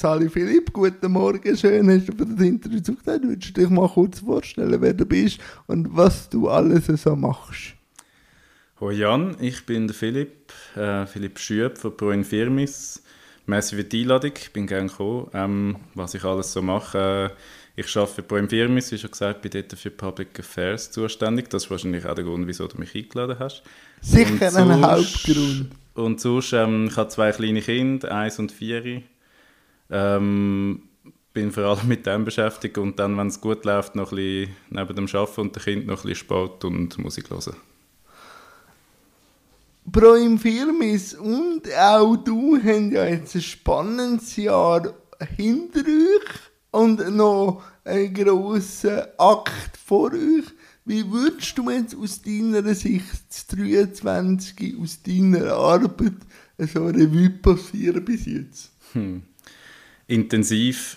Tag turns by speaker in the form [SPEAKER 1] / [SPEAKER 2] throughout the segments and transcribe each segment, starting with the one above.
[SPEAKER 1] Sali Philipp, guten Morgen, schön hast du für das Interview zugesagt. Würdest du dich mal kurz vorstellen, wer du bist und was du alles so machst?
[SPEAKER 2] Hallo Jan, ich bin der Philipp, äh, Philipp Schüb von Pro Infirmis. Merci für die Einladung, ich bin gerne gekommen. Ähm, was ich alles so mache, äh, ich arbeite für Pro Infirmis, wie schon gesagt, bin dort für Public Affairs zuständig. Das ist wahrscheinlich auch der Grund, wieso du mich eingeladen hast.
[SPEAKER 1] Sicher ein Hauptgrund.
[SPEAKER 2] Und sonst, ähm, ich habe zwei kleine Kinder, eins und vier. Ähm, bin vor allem mit dem beschäftigt und dann, wenn es gut läuft, noch ein bisschen neben dem Arbeiten und dem Kind noch ein bisschen Sport und Musik hören.
[SPEAKER 1] Pro Infirmis und auch du haben ja jetzt ein spannendes Jahr hinter euch und noch einen grossen Akt vor euch. Wie würdest du jetzt aus deiner Sicht das 23 aus deiner Arbeit so eine Revue passieren bis jetzt?
[SPEAKER 2] Hm. Intensiv,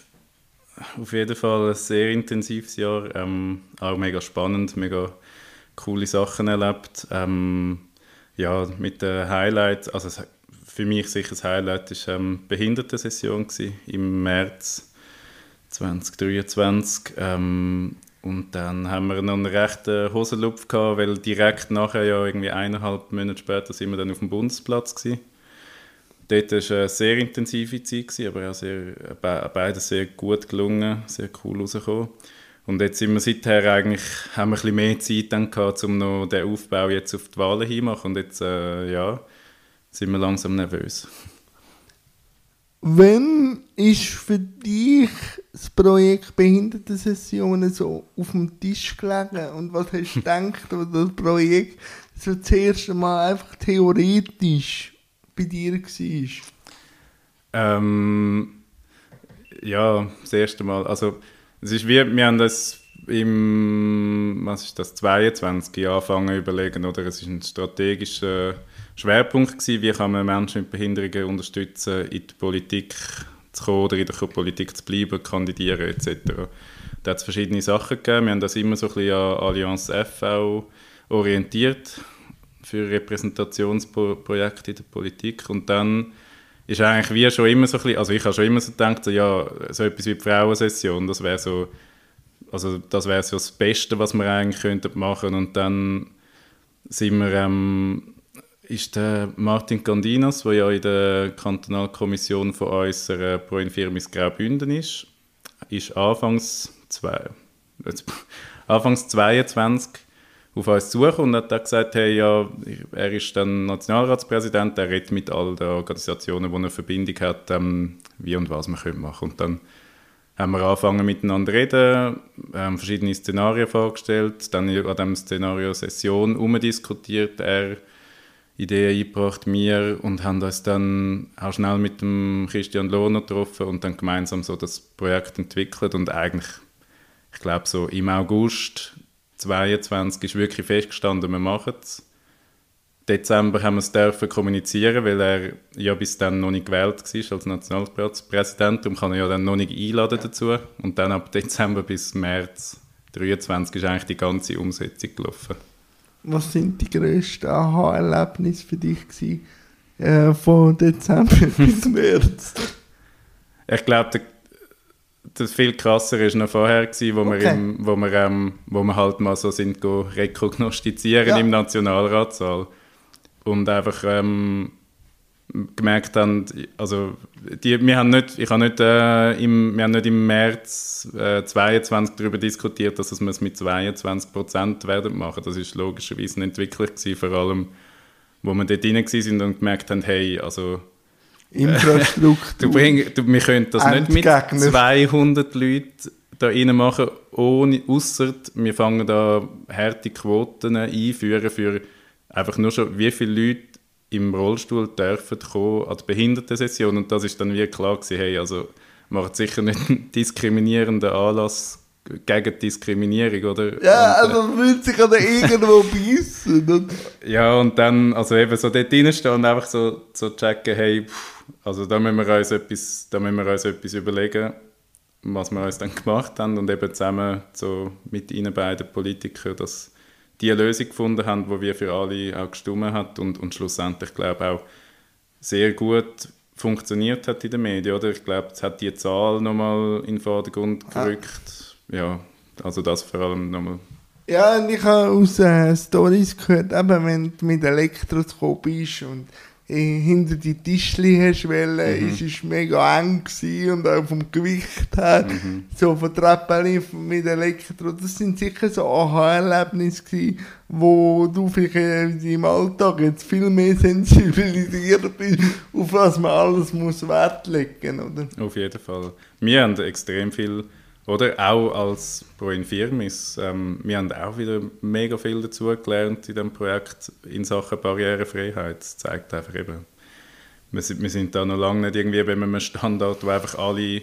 [SPEAKER 2] auf jeden Fall ein sehr intensives Jahr. Ähm, auch mega spannend, mega coole Sachen erlebt. Ähm, ja, mit den Highlights, also für mich sicher das Highlight war ähm, Behindertensession im März 2023. Ähm, und dann haben wir noch einen rechten Hosenlupf gehabt, weil direkt nachher, ja irgendwie eineinhalb Monate später, sind wir dann auf dem Bundesplatz gewesen. Dort war eine sehr intensive Zeit, aber auch sehr, beides sehr gut gelungen, sehr cool rausgekommen. Und jetzt sind wir seither eigentlich, haben wir ein bisschen mehr Zeit dann gehabt, um noch den Aufbau jetzt auf die Wahlen hinzumachen. Und jetzt, äh, ja, sind wir langsam nervös.
[SPEAKER 1] Wann ist für dich das Projekt Behindertensessionen so auf dem Tisch gelegen? Und was hast du gedacht, als das Projekt so das erste Mal einfach theoretisch bei dir war?
[SPEAKER 2] Ähm, ja, das erste Mal. Also, es ist wie, wir haben das im, was ist das, 22 angefangen zu überlegen, oder? Es ist ein strategischer Schwerpunkt gewesen, wie kann man Menschen mit Behinderungen unterstützen, in die Politik zu kommen oder in der Politik zu bleiben, kandidieren etc. Da hat es verschiedene Sachen gegeben. Wir haben das immer so ein bisschen an Allianz FV orientiert für Repräsentationsprojekte in der Politik. Und dann ist eigentlich wie schon immer so ein bisschen, also ich habe schon immer so gedacht, so, ja, so etwas wie die Frauensession, das wäre so, also das wäre so das Beste, was wir eigentlich könnten machen. Und dann sind wir, ähm, ist der Martin Candinas, der ja in der Kantonalkommission von unserer Pro Infirmis Graubünden ist, ist anfangs, zwei, anfangs 22 auf uns suchen und hat dann gesagt, hey, ja, er ist dann Nationalratspräsident, er redet mit all den Organisationen, die eine Verbindung hat, ähm, wie und was können machen. Und dann haben wir angefangen miteinander zu reden, haben verschiedene Szenarien vorgestellt, dann an dem Szenario Session umdiskutiert, er Ideen eingebracht, mir, und haben uns dann auch schnell mit dem Christian Lohner getroffen und dann gemeinsam so das Projekt entwickelt und eigentlich, ich glaube so im August 22 ist wirklich festgestanden, wir machen es. Dezember haben wir es dürfen kommunizieren, weil er ja bis dann noch nicht gewählt war als Nationalpräsident. Darum kann er ja dann noch nicht einladen dazu. Und dann ab Dezember bis März 23 ist eigentlich die ganze Umsetzung gelaufen.
[SPEAKER 1] Was sind die grössten Aha-Erlebnisse für dich gewesen, äh, von Dezember bis März?
[SPEAKER 2] Ich glaube, das viel krasser ist noch vorher gewesen, wo okay. wir, im, wo, wir ähm, wo wir halt mal so sind rekognoszizieren ja. im Nationalratssaal und einfach ähm, gemerkt haben, also die, wir haben nicht, ich habe nicht, äh, im, wir haben nicht im März äh, 22 darüber diskutiert, dass wir es mit 22 Prozent werden machen. Das ist logischerweise eine Entwicklung gewesen, vor allem, wo wir dort rein sind und gemerkt haben, hey, also
[SPEAKER 1] Infrastruktur.
[SPEAKER 2] du bring, du, wir können das nicht mit 200 Leuten da rein machen, ohne, ausser wir fangen da harte Quoten einführen für einfach nur schon, wie viele Leute im Rollstuhl dürfen kommen an die Behindertensession und das ist dann wie klar gewesen, hey, also macht sicher nicht einen diskriminierenden Anlass gegen Diskriminierung, oder?
[SPEAKER 1] Ja, und, also man fühlt sich an irgendwo beißen.
[SPEAKER 2] ja, und dann, also eben so dort reinstehen und einfach so, so checken, hey, pff, also da müssen wir uns etwas, da müssen wir uns etwas überlegen, was wir uns dann gemacht haben und eben zusammen so mit ihnen beiden Politikern, dass die Lösung gefunden haben, die wir für alle auch gestimmt hat und, und schlussendlich glaube ich auch sehr gut funktioniert hat in den Medien, oder? Ich glaube, es hat die Zahl nochmal in den Vordergrund gerückt. Ja, ja also das vor allem nochmal.
[SPEAKER 1] Ja, und ich habe aus äh, Stories gehört, eben, wenn du mit Elektroskop bist und hinter die Tischli hast wollen, mhm. ist es mega eng gewesen und auch vom Gewicht her, mhm. so von Treppen mit Elektro, das sind sicher so Aha-Erlebnisse gewesen, wo du vielleicht im Alltag jetzt viel mehr sensibilisiert bist, auf was man alles muss Wert legen, oder?
[SPEAKER 2] Auf jeden Fall. Wir haben extrem viel oder auch als Pro Infirmis. Ähm, wir haben auch wieder mega viel dazu gelernt in diesem Projekt in Sachen Barrierefreiheit. Das zeigt einfach eben, wir sind, wir sind da noch lange nicht irgendwie bei einem Standard, wo einfach alle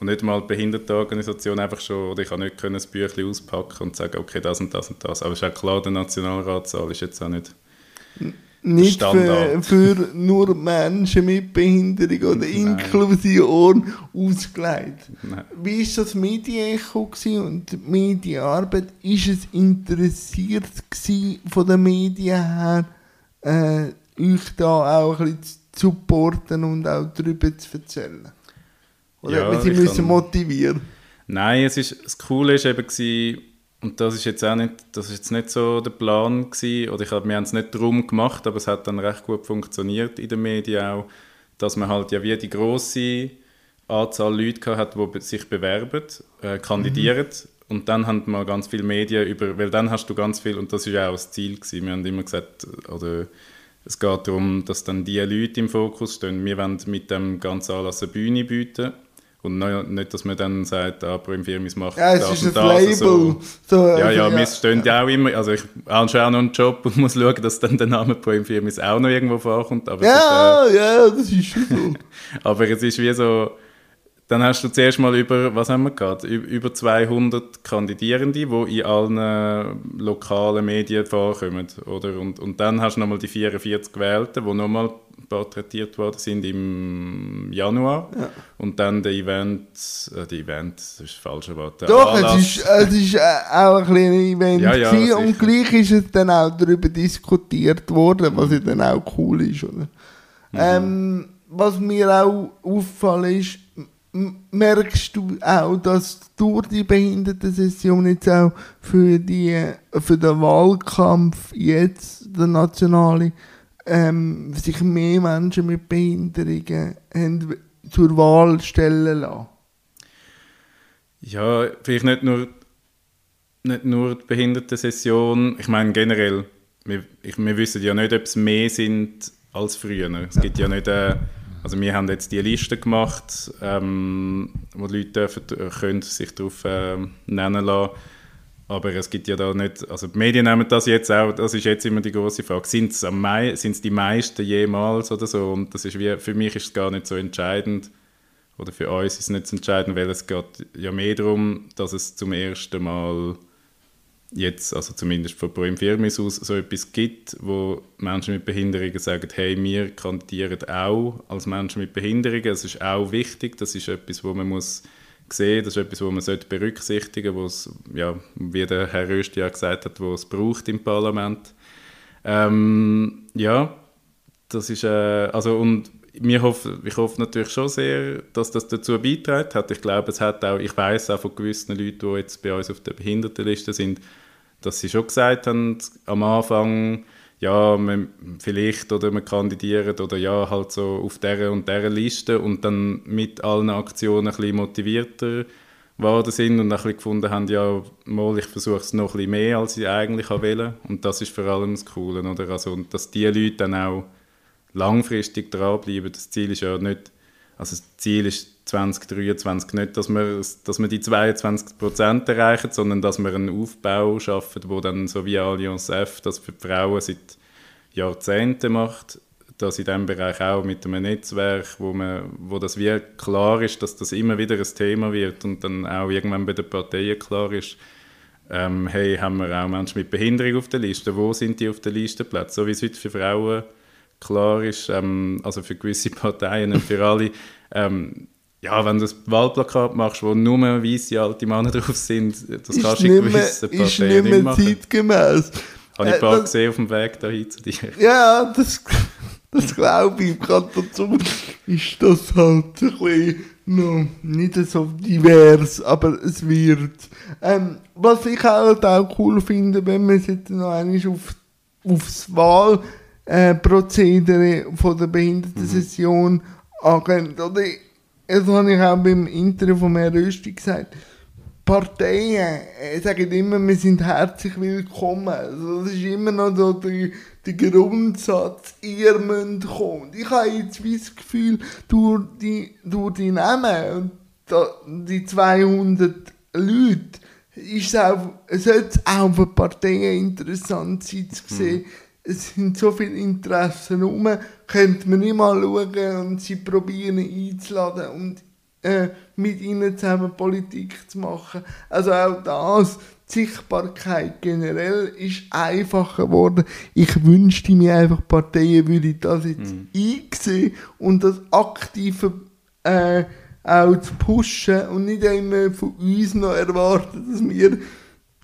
[SPEAKER 2] und nicht mal die Behindertenorganisation einfach schon, oder ich kann nicht können, das Büchlein auspacken und sagen, okay, das und das und das. Aber es ist auch klar, der Nationalratssaal ist jetzt auch nicht
[SPEAKER 1] nicht für, für, nur Menschen mit Behinderung oder. Inklusion ausgelegt. Nein. Wie war das Medienecho und die Medienarbeit? Ist es interessiert von den Medien her, äh, euch da auch ein bisschen zu supporten und auch darüber zu erzählen? Oder ja, sie müssen motivieren?
[SPEAKER 2] Nein, es ist, das Coole war eben, und das ist jetzt auch nicht, das ist jetzt nicht so der Plan gewesen, oder ich hab, wir haben es nicht darum gemacht, aber es hat dann recht gut funktioniert in den Medien auch, dass man halt ja wie die große Anzahl Leute hat, die sich bewerben, äh, kandidieren mhm. und dann haben wir ganz viele Medien über, weil dann hast du ganz viel, und das ist ja auch das Ziel gewesen, wir haben immer gesagt, oder es geht darum, dass dann die Leute im Fokus stehen. Wir wollen mit dem ganzen Anlass eine Bühne bieten und nicht, dass man dann sagt, ah, Pro Infirmis macht
[SPEAKER 1] ja, es das ist ein Label. So.
[SPEAKER 2] So, ja, ja, ja, wir stehen ja auch immer, also ich habe auch noch einen Job und muss schauen, dass dann der Name Pro Infirmis auch noch irgendwo vorkommt. Aber
[SPEAKER 1] ja, ist, äh, ja, das ist schon so.
[SPEAKER 2] aber es ist wie so, dann hast du zuerst mal über, was haben wir gehabt, über 200 Kandidierende, die in allen lokalen Medien vorkommen, oder? Und, und dann hast du nochmal die 44 Gewählten, die nochmal porträtiert worden sind im Januar. Ja. Und dann der Event, äh, die Event, das ist das falsche Wort.
[SPEAKER 1] Doch, es ist, es ist äh, auch ein kleines Event ja, ja, und gleich ist es dann auch darüber diskutiert worden, was ja dann auch cool ist, oder? Mhm. Ähm, was mir auch auffällt ist, merkst du auch, dass durch die Behindertensession jetzt auch für, die, für den Wahlkampf jetzt, der nationale, ähm, sich mehr Menschen mit Behinderungen haben zur Wahl stellen lassen?
[SPEAKER 2] Ja, vielleicht nicht nur, nicht nur die Behindertensession, ich meine generell, wir, ich, wir wissen ja nicht, ob es mehr sind als früher. Es gibt ja nicht... Äh, also wir haben jetzt die Liste gemacht, ähm, wo die Leute dürfen, können sich darauf äh, nennen lassen. Aber es gibt ja da nicht, also die Medien nehmen das jetzt auch, das ist jetzt immer die große Frage, sind es die meisten jemals oder so? Und das ist wie, für mich ist es gar nicht so entscheidend, oder für uns ist es nicht so entscheidend, weil es geht ja mehr darum, dass es zum ersten Mal jetzt, also zumindest von Pro Infirmis aus, so etwas gibt, wo Menschen mit Behinderungen sagen, hey, wir kandidieren auch als Menschen mit Behinderungen, das ist auch wichtig, das ist etwas, wo man muss sehen, das ist etwas, wo man sollte berücksichtigen sollte, ja, wie der Herr Rösti ja gesagt hat, wo es braucht im Parlament. Ähm, ja, das ist, äh, also und wir hoffen, ich hoffe natürlich schon sehr, dass das dazu beiträgt. Ich glaube, es hat auch, ich weiß auch von gewissen Leuten, die jetzt bei uns auf der Behindertenliste sind, dass sie schon gesagt haben am Anfang, ja, man, vielleicht oder man kandidiert oder ja, halt so auf dieser und dieser Liste und dann mit allen Aktionen ein bisschen motivierter geworden sind und ein bisschen gefunden haben, ja, mal, ich versuche es noch ein bisschen mehr, als ich eigentlich wollte. Und das ist vor allem das Coole, oder? Also, dass die Leute dann auch langfristig dranbleiben. Das Ziel ist ja nicht, also das Ziel ist 2023 nicht, dass wir, dass wir die 22 Prozent erreichen, sondern dass wir einen Aufbau schaffen, wo dann so wie Allianz F das für die Frauen seit Jahrzehnten macht, dass in diesem Bereich auch mit einem Netzwerk, wo, man, wo das wie klar ist, dass das immer wieder ein Thema wird und dann auch irgendwann bei den Parteien klar ist, ähm, hey, haben wir auch Menschen mit Behinderung auf der Liste, wo sind die auf der Listenplätze, so wie es heute für Frauen klar ist, ähm, also für gewisse Parteien und für alle, ähm, ja, wenn du ein Wahlplakat machst, wo nur weiße alte Männer drauf sind, das ist kannst du in gewissen
[SPEAKER 1] Parteien ist nicht mehr machen. zeitgemäß.
[SPEAKER 2] Habe ich ein paar äh, gesehen auf dem Weg dahin zu dir.
[SPEAKER 1] Ja, das, das glaube ich gerade dazu. ist das halt ein bisschen noch nicht so divers, aber es wird. Ähm, was ich halt auch cool finde, wenn man jetzt noch einmal auf, aufs Wahlprozedere äh, von der Behindertensession mhm. angeht, oder? Das habe ich auch beim Interview von Herrn Rösti gesagt Parteien äh, sagen immer, wir sind herzlich willkommen. Also das ist immer noch so der, der Grundsatz, ihr müsst kommen. Ich habe jetzt das Gefühl, durch die, durch die Namen und die 200 Leute, ist es auch, sollte es auch für Parteien interessant sein zu sehen, mhm. Es sind so viele Interessen herum, könnte man nicht mal schauen und sie probieren einzuladen und äh, mit ihnen zusammen Politik zu machen. Also auch das, die Sichtbarkeit generell ist einfacher geworden. Ich wünschte mir einfach, Parteien würden das jetzt mhm. einsehen und das aktive äh, auch zu pushen und nicht immer von uns noch erwarten, dass wir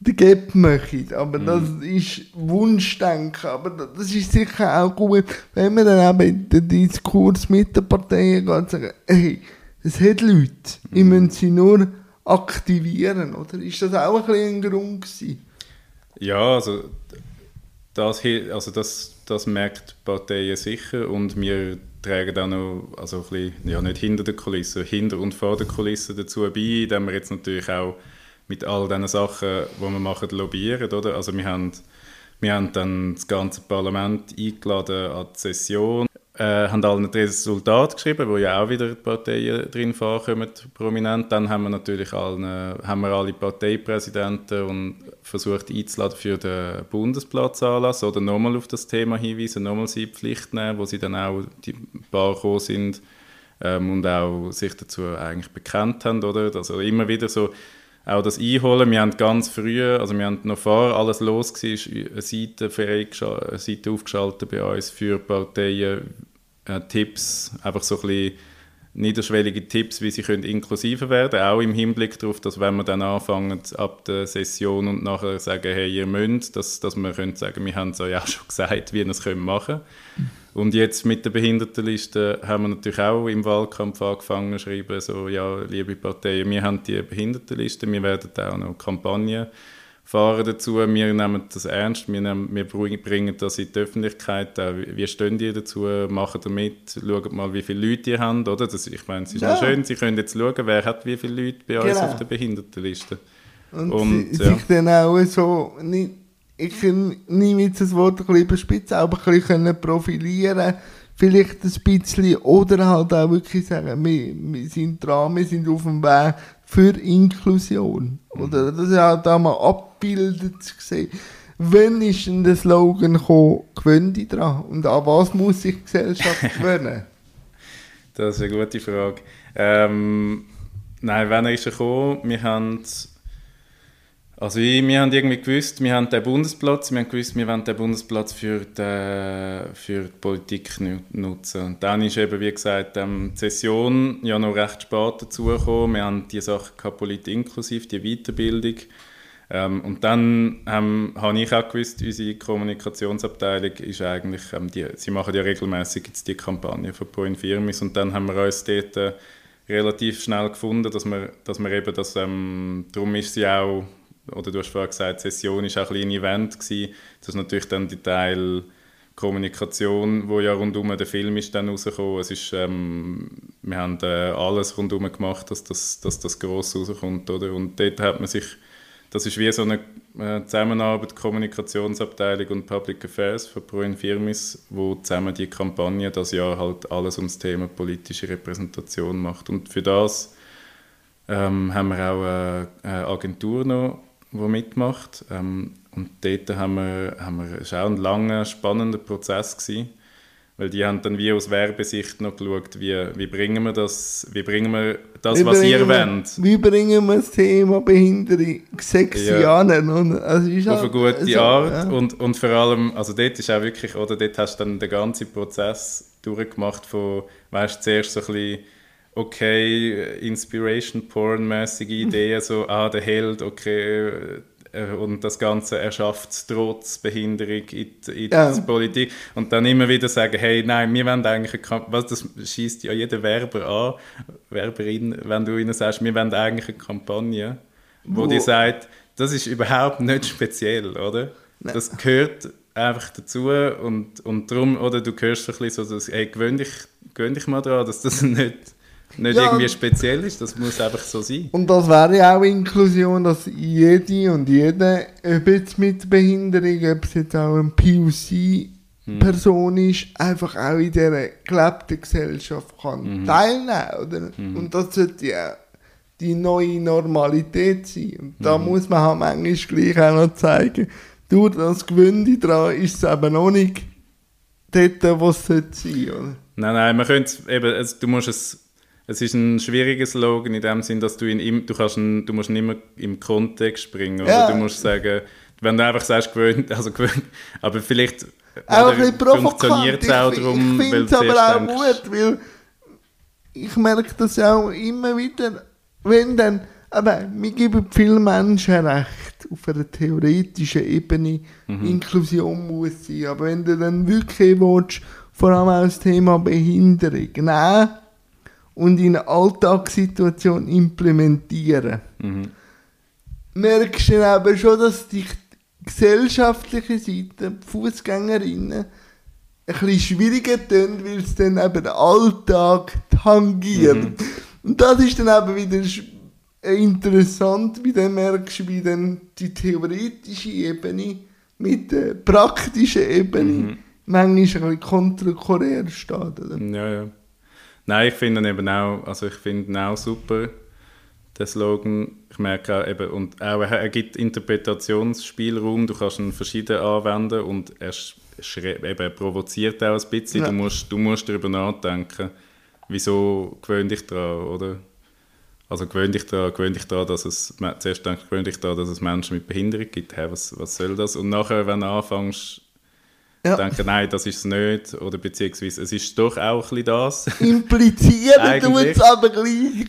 [SPEAKER 1] den Gap machen. Aber mhm. das ist Wunschdenken. Aber das ist sicher auch gut, wenn man dann eben den Diskurs mit den Parteien geht und sagt, hey, es hat Leute, ich mhm. müssen sie nur aktivieren, oder? Ist das auch ein, bisschen ein Grund gewesen?
[SPEAKER 2] Ja, also das, also das, das merkt die Parteien sicher und wir tragen auch noch, also ein bisschen, ja nicht hinter der Kulisse, hinter und vor der Kulisse dazu bei, indem wir jetzt natürlich auch mit all diesen Sachen, die wir machen, lobbyieren, oder? Also wir haben, wir haben dann das ganze Parlament eingeladen an die Session äh, haben alle ein Resultat geschrieben, wo ja auch wieder die Parteien drin vorkommen, prominent. Dann haben wir natürlich alle, haben wir alle Parteipräsidenten und versucht einzuladen für den Bundesplatzanlass oder nochmal auf das Thema hinweisen, nochmal sie in Pflicht nehmen, wo sie dann auch die paar gekommen sind ähm, und auch sich dazu eigentlich bekannt haben, oder? Also immer wieder so auch das Einholen. Wir haben ganz früh, also wir haben noch vor alles los war, eine Seite, eine Seite aufgeschaltet bei uns für Parteien, äh, Tipps, einfach so ein bisschen niederschwellige Tipps, wie sie können inklusiver werden können, auch im Hinblick darauf, dass wenn wir dann anfangen ab der Session und nachher sagen, hey, ihr müsst, dass, dass wir können sagen, wir haben es euch auch schon gesagt, wie wir es machen können. Und jetzt mit der Behindertenliste haben wir natürlich auch im Wahlkampf angefangen zu schreiben, so, ja, liebe Parteien, wir haben die Behindertenliste, wir werden auch noch Kampagnen fahren dazu. Wir nehmen das ernst, wir, nehmen, wir bringen das in die Öffentlichkeit. Wie stehen die dazu? Machen damit, schauen mal, wie viele Leute die haben. Oder? Das, ich meine, es ist ja. schön, Sie können jetzt schauen, wer hat wie viele Leute bei genau. uns auf der Behindertenliste.
[SPEAKER 1] Und, Und sie, ja. sich dann auch so, nicht, ich nehme jetzt das Wort ein bisschen überspitzt, aber ein bisschen profilieren vielleicht ein bisschen oder halt auch wirklich sagen, wir, wir sind dran, wir sind auf dem Weg für Inklusion. Oder das ist auch da mal abgebildet zu sehen. Wann ist denn der Slogan gekommen, gewöhn dich dran? Und an was muss sich die Gesellschaft gewöhnen?
[SPEAKER 2] das ist eine gute Frage. Ähm, nein, wann ist er gekommen? Wir haben also ich, wir haben irgendwie gewusst, wir haben den Bundesplatz, wir haben gewusst, wir wollen den Bundesplatz für die, für die Politik nutzen. Und dann ist eben, wie gesagt, die Session ja noch recht spät dazugekommen. Wir haben die Sachen gehabt, Politik inklusiv, die Weiterbildung. Ähm, und dann ähm, habe ich auch gewusst, unsere Kommunikationsabteilung ist eigentlich, ähm, die, sie machen ja regelmäßig jetzt die Kampagne von Pro Infirmis und dann haben wir uns dort äh, relativ schnell gefunden, dass wir, dass wir eben das, ähm, darum ist sie auch oder du hast vorhin gesagt, Session war auch ein, ein Event. Gewesen. Das ist natürlich dann die Teil Kommunikation, wo ja rundum der Film ist dann rausgekommen. Es ist, ähm, wir haben äh, alles rundum gemacht, dass das, dass das gross rauskommt. Oder? Und dort hat man sich, das ist wie so eine äh, Zusammenarbeit, Kommunikationsabteilung und Public Affairs von Pro Infirmis, wo zusammen die Kampagne das Jahr halt alles ums Thema politische Repräsentation macht. Und für das ähm, haben wir auch eine, eine Agentur noch der mitmacht. Ähm, und dort haben wir, haben wir, es war auch ein langer, spannender Prozess gewesen, weil die haben dann wie aus Werbesicht noch geschaut, wie, wie bringen wir das, wie bringen wir das, wie was ihr wollt.
[SPEAKER 1] Wie bringen wir das Thema Behinderung sexy ja. an?
[SPEAKER 2] Also ist Auf eine gute also, Art ja. und, und vor allem, also dort ist auch wirklich, oder dort hast du dann den ganzen Prozess durchgemacht von, weißt zuerst so ein bisschen okay, Inspiration-Porn-mäßige Ideen, so, ah, der Held, okay, äh, und das Ganze erschafft trotz Behinderung in, die, in
[SPEAKER 1] Ja.
[SPEAKER 2] die Politik und dann immer wieder sagen, hey, nein, wir wollen eigentlich eine Kamp was das schießt ja jeder Werber an, Werberin, wenn du ihnen sagst, wir wollen eigentlich eine Kampagne, wo,
[SPEAKER 1] Wo-
[SPEAKER 2] die sagt, das ist überhaupt nicht speziell, oder? Das gehört einfach dazu und, und darum, oder du hörst so ein bisschen so, dass, hey, gewöhn dich, gewöhn dich mal daran, dass das nicht, nicht
[SPEAKER 1] Ja.
[SPEAKER 2] irgendwie speziell ist, das muss einfach so sein.
[SPEAKER 1] Und das wäre ja auch Inklusion, dass jede und jeder, ob jetzt mit Behinderung, ob es jetzt auch ein POC-Person ist, einfach auch in dieser gelebten Gesellschaft kann teilnehmen oder? Und das sollte ja die neue Normalität sein. Und da muss man halt manchmal gleich auch noch zeigen, durch das Gewünde dran ist es eben noch nicht dort, wo es sollte sein oder?
[SPEAKER 2] Nein, nein, man könnte es eben, also du musst es, es ist ein schwieriger Slogan in dem Sinn, dass du ihn im, du kannst ihn, du musst ihn immer im Kontext bringen, oder?
[SPEAKER 1] Ja.
[SPEAKER 2] du musst sagen, wenn du einfach sagst, gewöhnt, also gewöhnt, aber vielleicht
[SPEAKER 1] auch ein bisschen
[SPEAKER 2] funktioniert es auch
[SPEAKER 1] ich
[SPEAKER 2] darum,
[SPEAKER 1] ich
[SPEAKER 2] weil
[SPEAKER 1] finde es aber auch
[SPEAKER 2] denkst,
[SPEAKER 1] gut, weil ich merke das auch immer wieder, wenn dann, aber wir geben vielen Menschen recht, auf einer theoretischen Ebene.
[SPEAKER 2] Mhm.
[SPEAKER 1] Inklusion muss sein, aber wenn du dann wirklich willst, vor allem auch das Thema Behinderung nehmen und in eine Alltagssituation implementieren,
[SPEAKER 2] Mhm.
[SPEAKER 1] merkst du dann eben schon, dass die gesellschaftliche Seite, die Fußgängerinnen, ein bisschen schwieriger tun, weil es dann eben den Alltag tangiert.
[SPEAKER 2] Mhm.
[SPEAKER 1] Und das ist dann eben wieder interessant, wie dann merkst du, wie dann die theoretische Ebene mit der praktischen Ebene
[SPEAKER 2] Mhm.
[SPEAKER 1] manchmal ein bisschen kontrakorär steht. Oder?
[SPEAKER 2] Ja, ja. Nein, ich finde eben auch, also ich finde auch super, der Slogan. Ich merke auch eben, und auch er, gibt Interpretationsspielraum, du kannst ihn verschieden anwenden und er eben, er provoziert auch ein bisschen.
[SPEAKER 1] Ja.
[SPEAKER 2] Du, musst, du musst darüber nachdenken, wieso gewöhn dich daran, oder? Also gewöhn dich daran, gewöhn dich daran, dass es, zuerst denkst du, gewöhn dich daran, dass es Menschen mit Behinderung gibt. Hey, was, was soll das? Und nachher, wenn du anfängst,
[SPEAKER 1] Ja.
[SPEAKER 2] denken, nein, das ist es nicht, oder beziehungsweise es ist doch auch ein bisschen das.
[SPEAKER 1] Implizieren tut es aber gleich.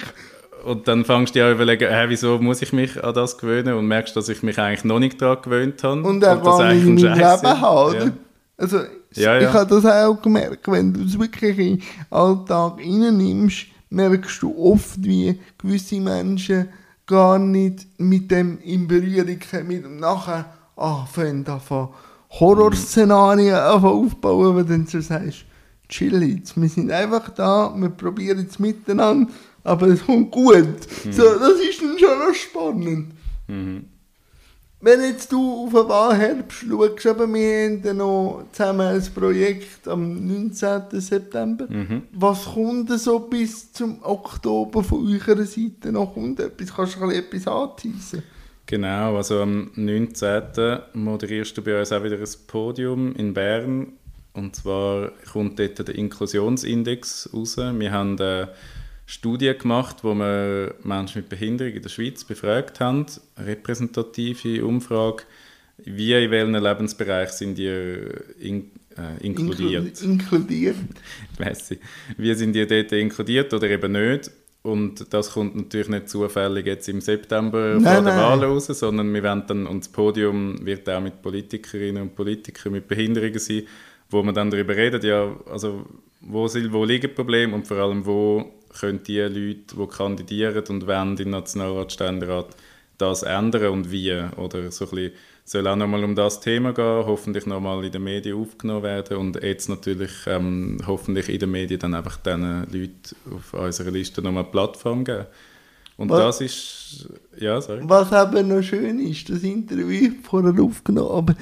[SPEAKER 2] Und dann fängst du dir an zu überlegen, hä, wieso muss ich mich an das gewöhnen und merkst, dass ich mich eigentlich noch nicht daran gewöhnt habe.
[SPEAKER 1] Und auch
[SPEAKER 2] das
[SPEAKER 1] in
[SPEAKER 2] eigentlich
[SPEAKER 1] meinem
[SPEAKER 2] ein
[SPEAKER 1] Leben oder?
[SPEAKER 2] Ja.
[SPEAKER 1] Also,
[SPEAKER 2] Ja,
[SPEAKER 1] ich
[SPEAKER 2] ja.
[SPEAKER 1] habe das auch gemerkt, wenn du es wirklich in den Alltag reinnimmst, merkst du oft, wie gewisse Menschen gar nicht mit dem in Berührung kommen und nachher anfangen, davon Horrorszenarien aufbauen, wo du dann so sagst, chill jetzt, wir sind einfach da, wir probieren es miteinander, aber es kommt gut. So, das ist dann schon noch spannend.
[SPEAKER 2] Mhm.
[SPEAKER 1] Wenn jetzt du auf den Wahlherbst schaust, aber wir haben dann noch zusammen ein Projekt am 19. September.
[SPEAKER 2] Mhm.
[SPEAKER 1] Was kommt so bis zum Oktober von eurer Seite noch? Kommt etwas? Kannst du etwas anteasen?
[SPEAKER 2] Genau, also am 19. moderierst du bei uns auch wieder ein Podium in Bern. Und zwar kommt dort der Inklusionsindex raus. Wir haben eine Studie gemacht, wo wir Menschen mit Behinderung in der Schweiz befragt haben. Eine repräsentative Umfrage. Wie, in welchen Lebensbereich sind ihr in, äh, inkludiert?
[SPEAKER 1] Inklu- Inkludiert.
[SPEAKER 2] Wie sind die dort inkludiert oder eben nicht? Und das kommt natürlich nicht zufällig jetzt im September
[SPEAKER 1] Nein,
[SPEAKER 2] vor der. Wahl raus, sondern wir werden dann, und das Podium wird auch mit Politikerinnen und Politikern mit Behinderungen sein, wo man dann darüber redet, ja, also wo, sind, wo liegen die Probleme und vor allem wo können die Leute, die kandidieren und wollen in den Nationalrat, Ständerat, das ändern und wie? Oder so ein bisschen, soll auch nochmal um das Thema gehen, hoffentlich nochmal in den Medien aufgenommen werden und jetzt natürlich ähm, hoffentlich in den Medien dann einfach diesen Leuten auf unserer Liste nochmal eine Plattform geben. Und
[SPEAKER 1] Was-
[SPEAKER 2] das ist, ja, sorry.
[SPEAKER 1] Was eben noch schön ist, das Interview vorher aufgenommen, aber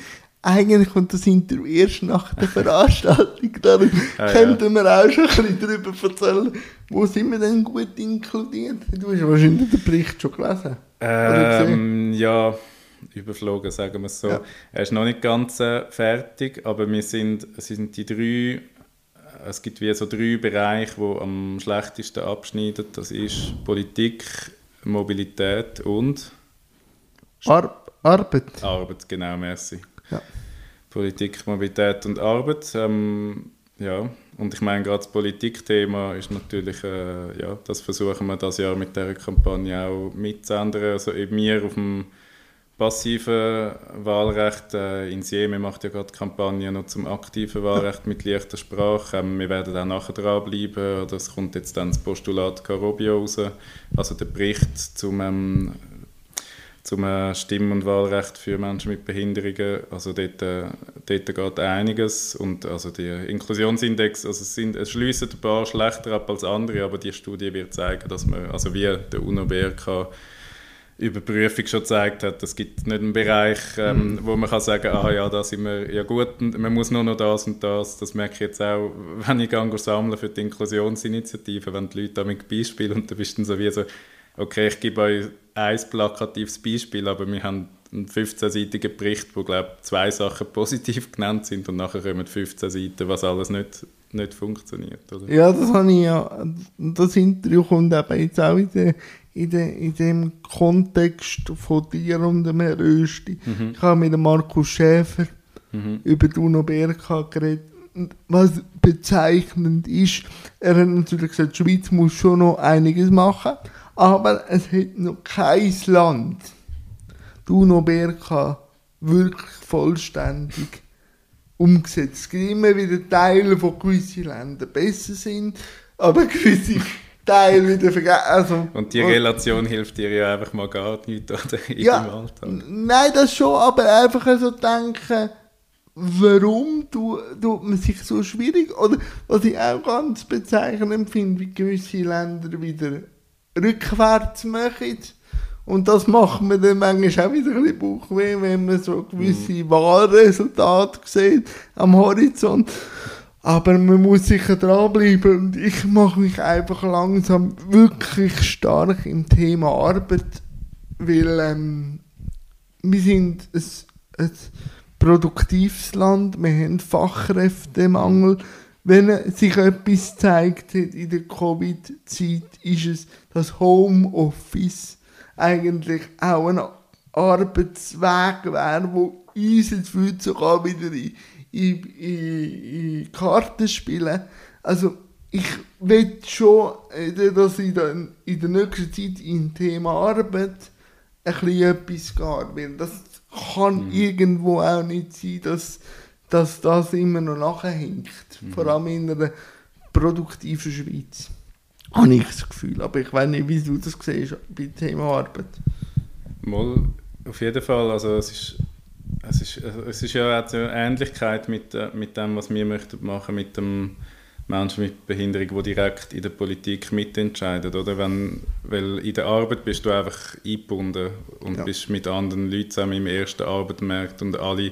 [SPEAKER 1] eigentlich kommt das Interview erst nach der Veranstaltung. Darum
[SPEAKER 2] Ah, ja.
[SPEAKER 1] könnten wir auch schon ein bisschen darüber erzählen, wo sind wir denn gut inkludiert? Du hast wahrscheinlich den Bericht schon gelesen.
[SPEAKER 2] Ähm, ja, überflogen, sagen wir es so.
[SPEAKER 1] Ja.
[SPEAKER 2] Er ist noch nicht ganz äh, fertig, aber wir sind, es sind die drei, es gibt wie so drei Bereiche, die am schlechtesten abschneiden. Das ist Politik, Mobilität und
[SPEAKER 1] Ar Arbeit.
[SPEAKER 2] Arbeit, genau, merci.
[SPEAKER 1] Ja.
[SPEAKER 2] Politik, Mobilität und Arbeit. Ähm, ja, und ich meine, gerade das Politikthema ist natürlich, äh, ja, das versuchen wir das Jahr mit dieser Kampagne auch mitzuändern. Also eben wir auf dem passive Wahlrecht. Äh, in Sieme macht ja gerade Kampagne noch zum aktiven Wahlrecht mit leichter Sprache. Ähm, wir werden auch nachher dranbleiben. Oder es kommt jetzt dann das Postulat Carobio raus, also der Bericht zum, ähm, zum äh, Stimm- und Wahlrecht für Menschen mit Behinderungen. Also dort, äh, dort geht einiges. Und also der Inklusionsindex, also es, sind, es schliessen ein paar schlechter ab als andere, aber die Studie wird zeigen, dass man, also wie der UNO-BRK Überprüfung schon gezeigt hat, es gibt nicht einen Bereich, ähm, mhm. wo man kann sagen, ah ja, da sind wir ja gut und man muss nur noch das und das. Das merke ich jetzt auch, wenn ich gehe sammeln für die Inklusionsinitiative, wenn die Leute damit Beispiele und da bist du dann so wie so, okay, ich gebe euch ein plakatives Beispiel, aber wir haben einen 15-seitigen Bericht, wo glaube zwei Sachen positiv genannt sind und nachher kommen 15 Seiten, was alles nicht, nicht funktioniert. Oder?
[SPEAKER 1] Ja, das habe ich ja, das Interview kommt eben jetzt auch in der in, de, in dem Kontext von dir und dem Herrn Östi. Mhm. Ich habe mit dem Markus Schäfer mhm. über die UNO BRK geredet. Was bezeichnend ist, er hat natürlich gesagt, die Schweiz muss schon noch einiges machen, aber es hat noch kein Land die UNO BRK wirklich vollständig umgesetzt. Es gibt immer wieder Teile von gewissen Ländern besser sind, aber gewisse Teil wieder vergessen. Also,
[SPEAKER 2] und die Relation hilft dir ja einfach mal gar nicht oder in ja, deinem Alltag.
[SPEAKER 1] Nein, das schon, aber einfach so denken, warum tut man sich so schwierig? Oder was ich auch ganz bezeichnend finde, wie gewisse Länder wieder rückwärts machen. Und das macht man dann manchmal auch wieder ein bisschen Bauchweh, wenn man so gewisse mhm. Wahlresultate sieht am Horizont. Aber man muss sicher dranbleiben und ich mache mich einfach langsam wirklich stark im Thema Arbeit, weil ähm, wir sind ein, ein produktives Land, wir haben Fachkräftemangel. Wenn sich etwas zeigt in der Covid-Zeit, ist es, dass Homeoffice eigentlich auch ein Arbeitsweg wäre, wo uns jetzt sogar wieder in in, in, in Karten spielen. Also ich will schon, äh, dass ich dann in der nächsten Zeit im Thema Arbeit ein bisschen etwas geht, weil das kann mhm. irgendwo auch nicht sein, dass, dass das immer noch nachhängt. Mhm. Vor allem in einer produktiven Schweiz. Habe ich das Gefühl. Aber ich weiß nicht, wie du das siehst bei Thema Arbeit.
[SPEAKER 2] Mal, auf jeden Fall. Also es ist es ist, es ist ja auch eine Ähnlichkeit mit, äh, mit dem, was wir möchten machen mit dem Menschen mit Behinderung, die direkt in der Politik mitentscheiden, oder? Wenn, weil in der Arbeit bist du einfach eingebunden und ja. bist mit anderen Leuten zusammen im ersten Arbeitsmarkt und alle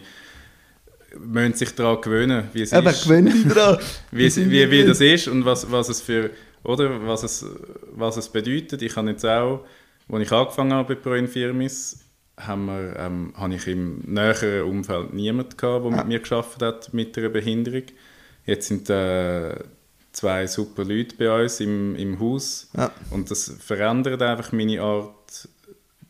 [SPEAKER 2] müssen sich daran gewöhnen, wie es
[SPEAKER 1] Eben, ist. Dran.
[SPEAKER 2] wie, wie, wie das ist und was, was es für, oder? Was es, was es bedeutet. Ich habe jetzt auch, als ich angefangen habe bei Pro Infirmis, haben wir, ähm, habe ich im näheren Umfeld niemanden gehabt, der mit mir geschafft hat mit einer Behinderung. Jetzt sind äh, zwei super Leute bei uns im, im Haus ja. und das verändert einfach meine Art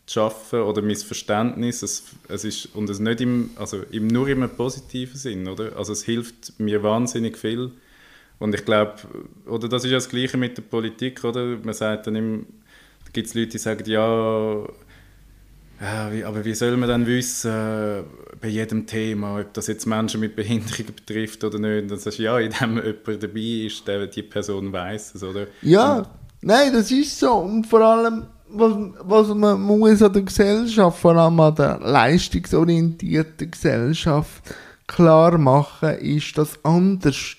[SPEAKER 2] zu arbeiten oder mein Verständnis. Es, es ist, und es nicht im, also im, nur im positiven Sinn, oder? Also es hilft mir wahnsinnig viel. Und ich glaube, oder das ist ja das Gleiche mit der Politik, oder? Man sagt dann immer, da gibt es Leute, die sagen, ja, ja, wie, aber wie soll man dann wissen, äh, bei jedem Thema, ob das jetzt Menschen mit Behinderung betrifft oder nicht? Dann sagst du, ja, indem jemand dabei ist, der die Person weiß es, oder?
[SPEAKER 1] Ja, Und, nein, das ist so. Und vor allem, was, was man muss an der Gesellschaft, vor allem an der leistungsorientierten Gesellschaft, klar machen, ist, dass anders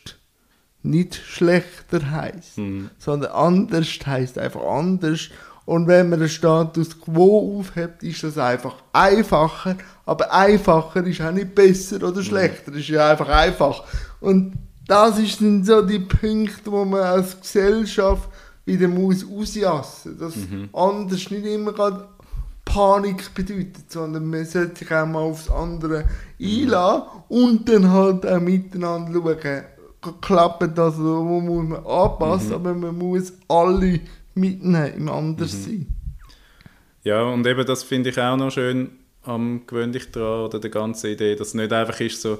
[SPEAKER 1] nicht schlechter heißt, mhm. sondern anders heißt einfach anders und wenn man den Status quo aufhebt, ist das einfach einfacher. Aber einfacher ist auch nicht besser oder schlechter. Es ist ja einfach einfach. Und das sind so die Punkte, wo man als Gesellschaft wieder muss ausjassen muss. Dass mhm. anders nicht immer gerade Panik bedeutet, sondern man sollte sich auch mal aufs andere einladen und dann halt auch miteinander schauen, klappt das, wo muss man anpassen, mhm. aber man muss alle mitnehmen, im Anderssein. Mhm.
[SPEAKER 2] Ja, und eben das finde ich auch noch schön am gewöhnlich dran oder der ganzen Idee, dass es nicht einfach ist so,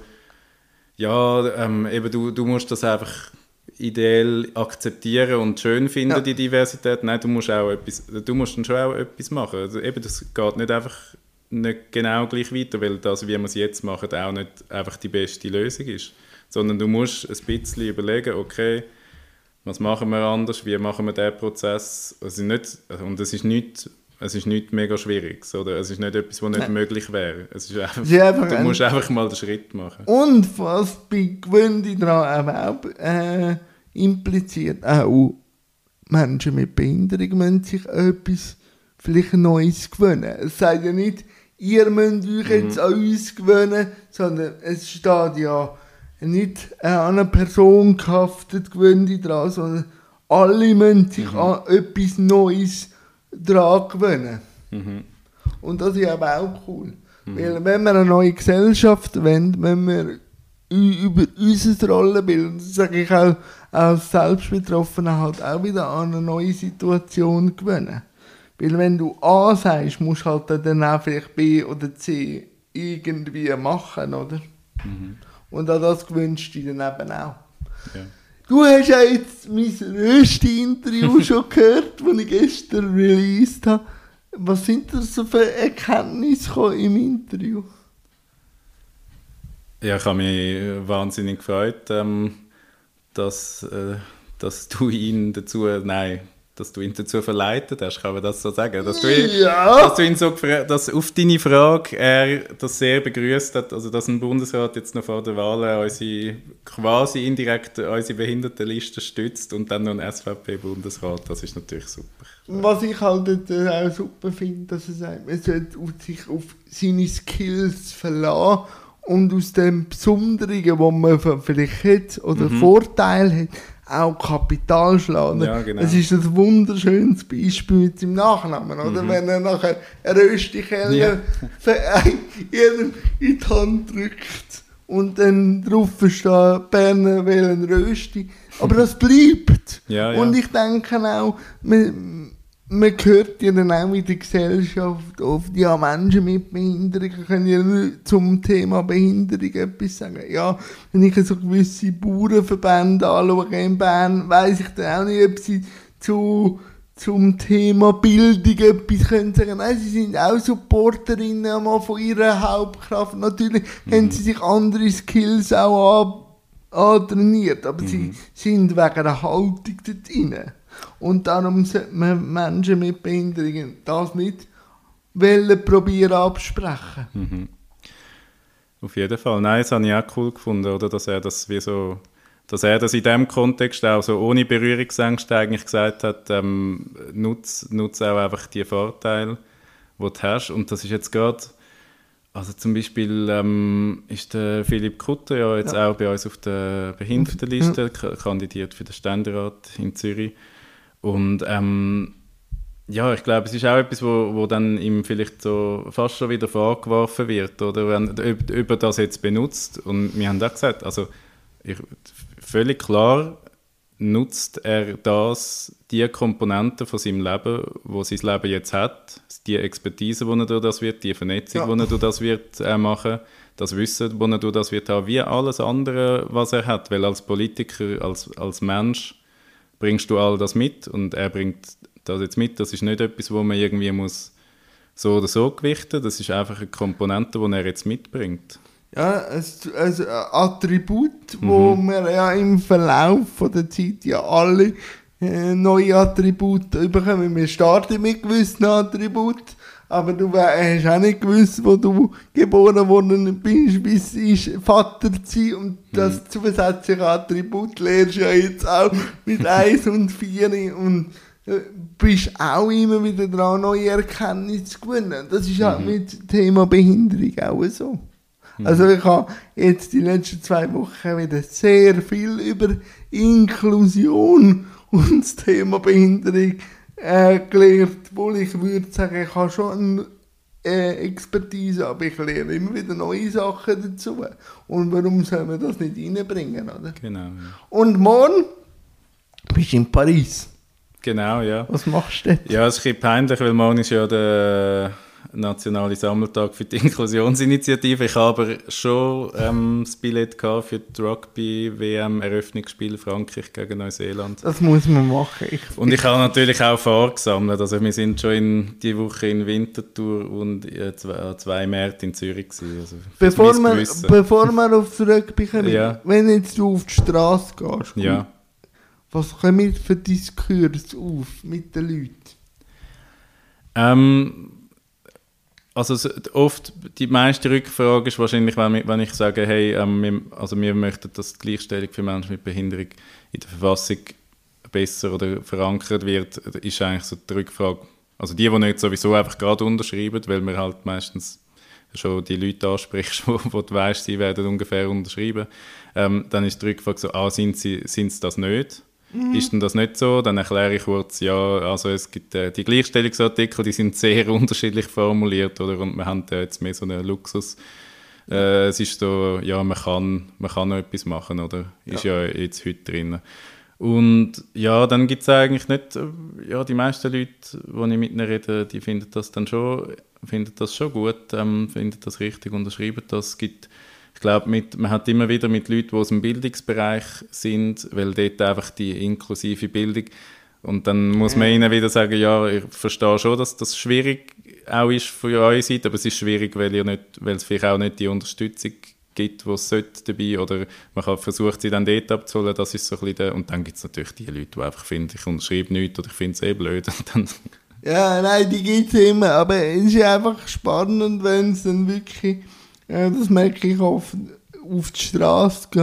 [SPEAKER 2] ja, ähm, eben du, du musst das einfach ideell akzeptieren und schön finden, ja. die Diversität. Nein, du musst auch etwas, du musst dann schon auch etwas machen. Also eben, das geht nicht einfach nicht genau gleich weiter, weil das, wie wir es jetzt machen, auch nicht einfach die beste Lösung ist. Sondern du musst ein bisschen überlegen, okay, was machen wir anders, wie machen wir diesen Prozess. Also nicht, und es ist nicht es ist nicht mega schwierig, oder? Es ist nicht etwas, was nicht Nein. möglich wäre. Es ist einfach, einfach du musst einfach mal den Schritt machen.
[SPEAKER 1] Und was bei Gewöhnen daran auch äh, impliziert, auch Menschen mit Behinderung müssen sich etwas vielleicht Neues gewöhnen. Es sagt ja nicht, ihr müsst euch jetzt mhm. an uns gewöhnen, sondern es steht ja nicht an eine Person gehaftet gewöhnt dran, sondern alle müssen sich mhm. an etwas Neues daran gewöhnen. Mhm. Und das ist aber auch cool. Mhm. Weil wenn wir eine neue Gesellschaft wollen, wenn wir über unser Rollenbild, das sage ich auch als Selbstbetroffener, halt auch wieder an eine neue Situation gewöhnen. Weil wenn du A sagst, musst du halt dann auch vielleicht B oder C irgendwie machen, oder? Mhm. Und an das gewünscht dir dann eben auch. Ja. Du hast ja jetzt mein erstes Interview schon gehört, das ich gestern released habe. Was sind das so für Erkenntnisse im Interview?
[SPEAKER 2] Ja, ich habe mich wahnsinnig gefreut, ähm, dass, äh, dass du ihn dazu, nein, dass du ihn dazu verleitet hast, kann man das so sagen? Dass du, ja. dass du ihn so, dass auf deine Frage er das sehr begrüßt hat, also dass ein Bundesrat jetzt noch vor der Wahl unsere, quasi indirekt unsere Behindertenliste stützt und dann noch ein SVP-Bundesrat, das ist natürlich super.
[SPEAKER 1] Was ich halt auch super finde, dass er sagt, man sollte sich auf seine Skills verlassen und aus dem Besonderen, was man vielleicht hat oder mhm. Vorteil hat, auch Kapital schlagen. Ja, genau. Es ist ein wunderschönes Beispiel mit seinem Nachnamen, oder? Mhm. Wenn er nachher eine Röstikeller ja. in die Hand drückt und dann drauf steht, Berner wählen Rösti. Aber das bleibt. Ja, ja. Und ich denke auch, man, man hört ja dann auch in der Gesellschaft oft, ja, Menschen mit Behinderung können ja zum Thema Behinderung etwas sagen. Ja, wenn ich so gewisse Bauernverbände anschaue in Bern, weiss ich dann auch nicht, ob sie zu, zum Thema Bildung etwas können sagen. Nein, sie sind auch Supporterinnen einmal von ihrer Hauptkraft. Natürlich mhm. haben sie sich andere Skills auch antrainiert, aber mhm. sie sind wegen der Haltung dort drin. Und darum sollte man Menschen mit Behinderungen das nicht wollen, probieren absprechen.
[SPEAKER 2] Mhm. Auf jeden Fall. Nein, das habe ich auch cool gefunden, oder? Dass er das wie so dass er das in diesem Kontext auch so ohne Berührungsängste eigentlich gesagt hat, ähm, nutze nutz auch einfach die Vorteile, die du hast. Und das ist jetzt gerade, also zum Beispiel ähm, ist der Philipp Kutter ja jetzt ja. auch bei uns auf der Behindertenliste, ja. kandidiert für den Ständerat in Zürich. Und ähm, ja, ich glaube, es ist auch etwas, wo, wo dann ihm vielleicht so fast schon wieder vorgeworfen wird, oder wenn, ob, ob er das jetzt benutzt. Und wir haben auch gesagt, also ich, völlig klar nutzt er das, die Komponenten von seinem Leben, wo sein Leben jetzt hat, die Expertise, die er durch das wird, die Vernetzung, ja. die er durch das wird äh, machen, das Wissen, das er durch das wird haben, wie alles andere, was er hat, weil als Politiker, als, als Mensch bringst du all das mit und er bringt das jetzt mit. Das ist nicht etwas, wo man irgendwie muss so oder so gewichten Das ist einfach eine Komponente, die er jetzt mitbringt.
[SPEAKER 1] Ja, ein, ein Attribut, mhm. wo wir ja im Verlauf von der Zeit ja alle äh, neue Attribute bekommen. Wir starten mit gewissen Attributen aber du hast auch nicht gewusst, wo du geboren worden bist, es ist, Vater zu sein. Und das mhm. zusätzliche Attribut lernst du ja jetzt auch mit 1 und 4 und äh, bist auch immer wieder dran, neue Erkenntnisse zu gewinnen. Das ist halt mhm. mit dem Thema Behinderung auch so. Mhm. Also ich habe jetzt die letzten zwei Wochen wieder sehr viel über Inklusion und das Thema Behinderung äh, gelernt, obwohl ich würde sagen, ich habe schon eine äh, Expertise, aber ich lerne immer wieder neue Sachen dazu. Und warum soll man das nicht reinbringen, oder?
[SPEAKER 2] Genau. Ja.
[SPEAKER 1] Und morgen bist du in Paris.
[SPEAKER 2] Genau, ja.
[SPEAKER 1] Was machst du denn?
[SPEAKER 2] Ja, es ist ein bisschen peinlich, weil morgen ist ja der nationale Sammeltag für die Inklusionsinitiative. Ich habe aber schon ähm, das Billett für die Rugby-WM-Eröffnungsspiel Frankreich gegen Neuseeland.
[SPEAKER 1] Das muss man machen.
[SPEAKER 2] Ich, und ich habe natürlich auch Fahrer gesammelt. Also wir sind schon in die Woche in Winterthur und äh, zwei, zwei Märkte in Zürich gewesen. Also
[SPEAKER 1] bevor, wir, bevor wir aufs Rugby kommen, ja. wenn jetzt du auf die Straße gehst,
[SPEAKER 2] ja.
[SPEAKER 1] was kommen für Diskurs auf mit den Leuten?
[SPEAKER 2] Ähm, also oft, die meiste Rückfrage ist wahrscheinlich, wenn, wenn ich sage, hey, ähm, wir, also wir möchten, dass die Gleichstellung für Menschen mit Behinderung in der Verfassung besser oder verankert wird, ist eigentlich so die Rückfrage, also die, die nicht sowieso einfach gerade unterschreiben, weil man halt meistens schon die Leute ansprichst, wo, wo du weißt, sie werden ungefähr unterschreiben, ähm, dann ist die Rückfrage so, ah, sind sie, sind sie das nicht? Mhm. Ist denn das nicht so? Dann erkläre ich kurz, ja, also es gibt äh, die Gleichstellungsartikel, die sind sehr unterschiedlich formuliert, oder? Und wir haben da jetzt mehr so einen Luxus. Äh, es ist so, ja, man kann, man kann noch etwas machen, oder? Ist ja, ja jetzt heute drin. Und ja, dann gibt es eigentlich nicht, äh, ja, die meisten Leute, die ich mit ihnen rede, die finden das dann schon, finden das schon gut, ähm, finden das richtig, unterschreiben das. Es gibt ich glaube, man hat immer wieder mit Leuten, die aus dem Bildungsbereich sind, weil dort einfach die inklusive Bildung und dann muss man ihnen wieder sagen, ja, ich verstehe schon, dass das schwierig auch ist für eure Seite, aber es ist schwierig, weil, ihr nicht, weil es vielleicht auch nicht die Unterstützung gibt, die es sollte dabei oder man kann versucht, sie dann dort abzuholen, das ist so ein bisschen der, und dann gibt es natürlich die Leute, die einfach finden, ich unterschreibe nichts oder ich finde es eh blöd und dann
[SPEAKER 1] ja, nein, die gibt es immer, aber es ist einfach spannend, wenn es dann wirklich ja, das merke ich oft, auf die Straße gehen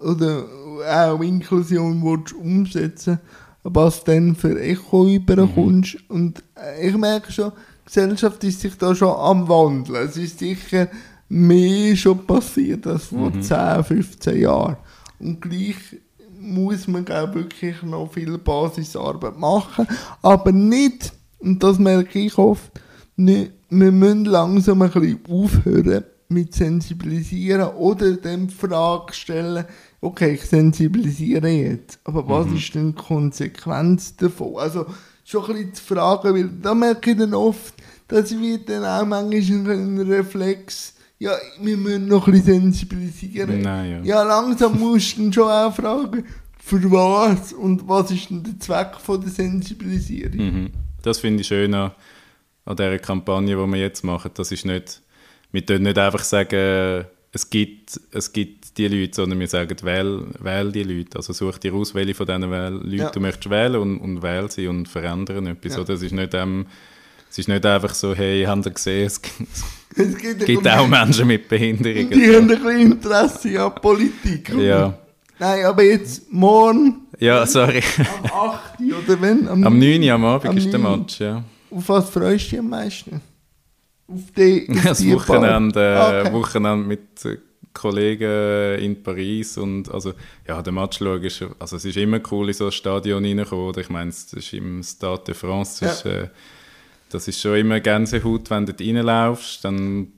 [SPEAKER 1] oder auch Inklusion willst umsetzen was dann für Echo überkommst. Mhm. Und ich merke schon, die Gesellschaft ist sich da schon am Wandeln. Es ist sicher mehr schon passiert als vor mhm. 10, 15 Jahren. Und gleich muss man glaube wirklich noch viel Basisarbeit machen. Aber nicht, und das merke ich oft, nicht, wir müssen langsam ein bisschen aufhören, mit sensibilisieren oder dem Frage stellen, okay, ich sensibilisiere jetzt, aber was mhm. ist denn die Konsequenz davon? Also schon ein bisschen zu fragen, weil da merke ich dann oft, dass ich dann auch manchmal ein Reflex, ja, wir müssen noch ein bisschen sensibilisieren.
[SPEAKER 2] Nein, ja.
[SPEAKER 1] ja, langsam musst du dann schon auch fragen, für was und was ist denn der Zweck von der Sensibilisierung?
[SPEAKER 2] Mhm. Das finde ich schön an, an dieser Kampagne, die wir jetzt machen. Das ist nicht wir können nicht einfach sagen, es gibt, es gibt die Leute, sondern wir sagen, wähl, wähl die Leute. Also such dir aus, welche von diesen Leuten ja. du möchtest wählen und, und wähl sie und verändern etwas. Ja. Oder es ist nicht, ähm, es ist nicht einfach so, hey, habt ihr gesehen, es, es gibt, gibt auch Menschen mit Behinderungen.
[SPEAKER 1] Die haben ein bisschen Interesse an Politik.
[SPEAKER 2] Ja.
[SPEAKER 1] Nein, aber jetzt morgen.
[SPEAKER 2] Ja, sorry.
[SPEAKER 1] Am 8. oder wenn?
[SPEAKER 2] Am, am 9. am Abend am ist der Match, ja.
[SPEAKER 1] Auf was freust du dich am meisten? Auf die
[SPEAKER 2] auf Das Wochenende, äh, okay. Wochenende mit Kollegen in Paris und also ja, der Match schauen ist, also es ist immer cool in so ein Stadion reinkommen, ich meine, es ist im Stade de France, ja. ist, äh, das ist schon immer Gänsehaut, wenn du da reinlaufst, dann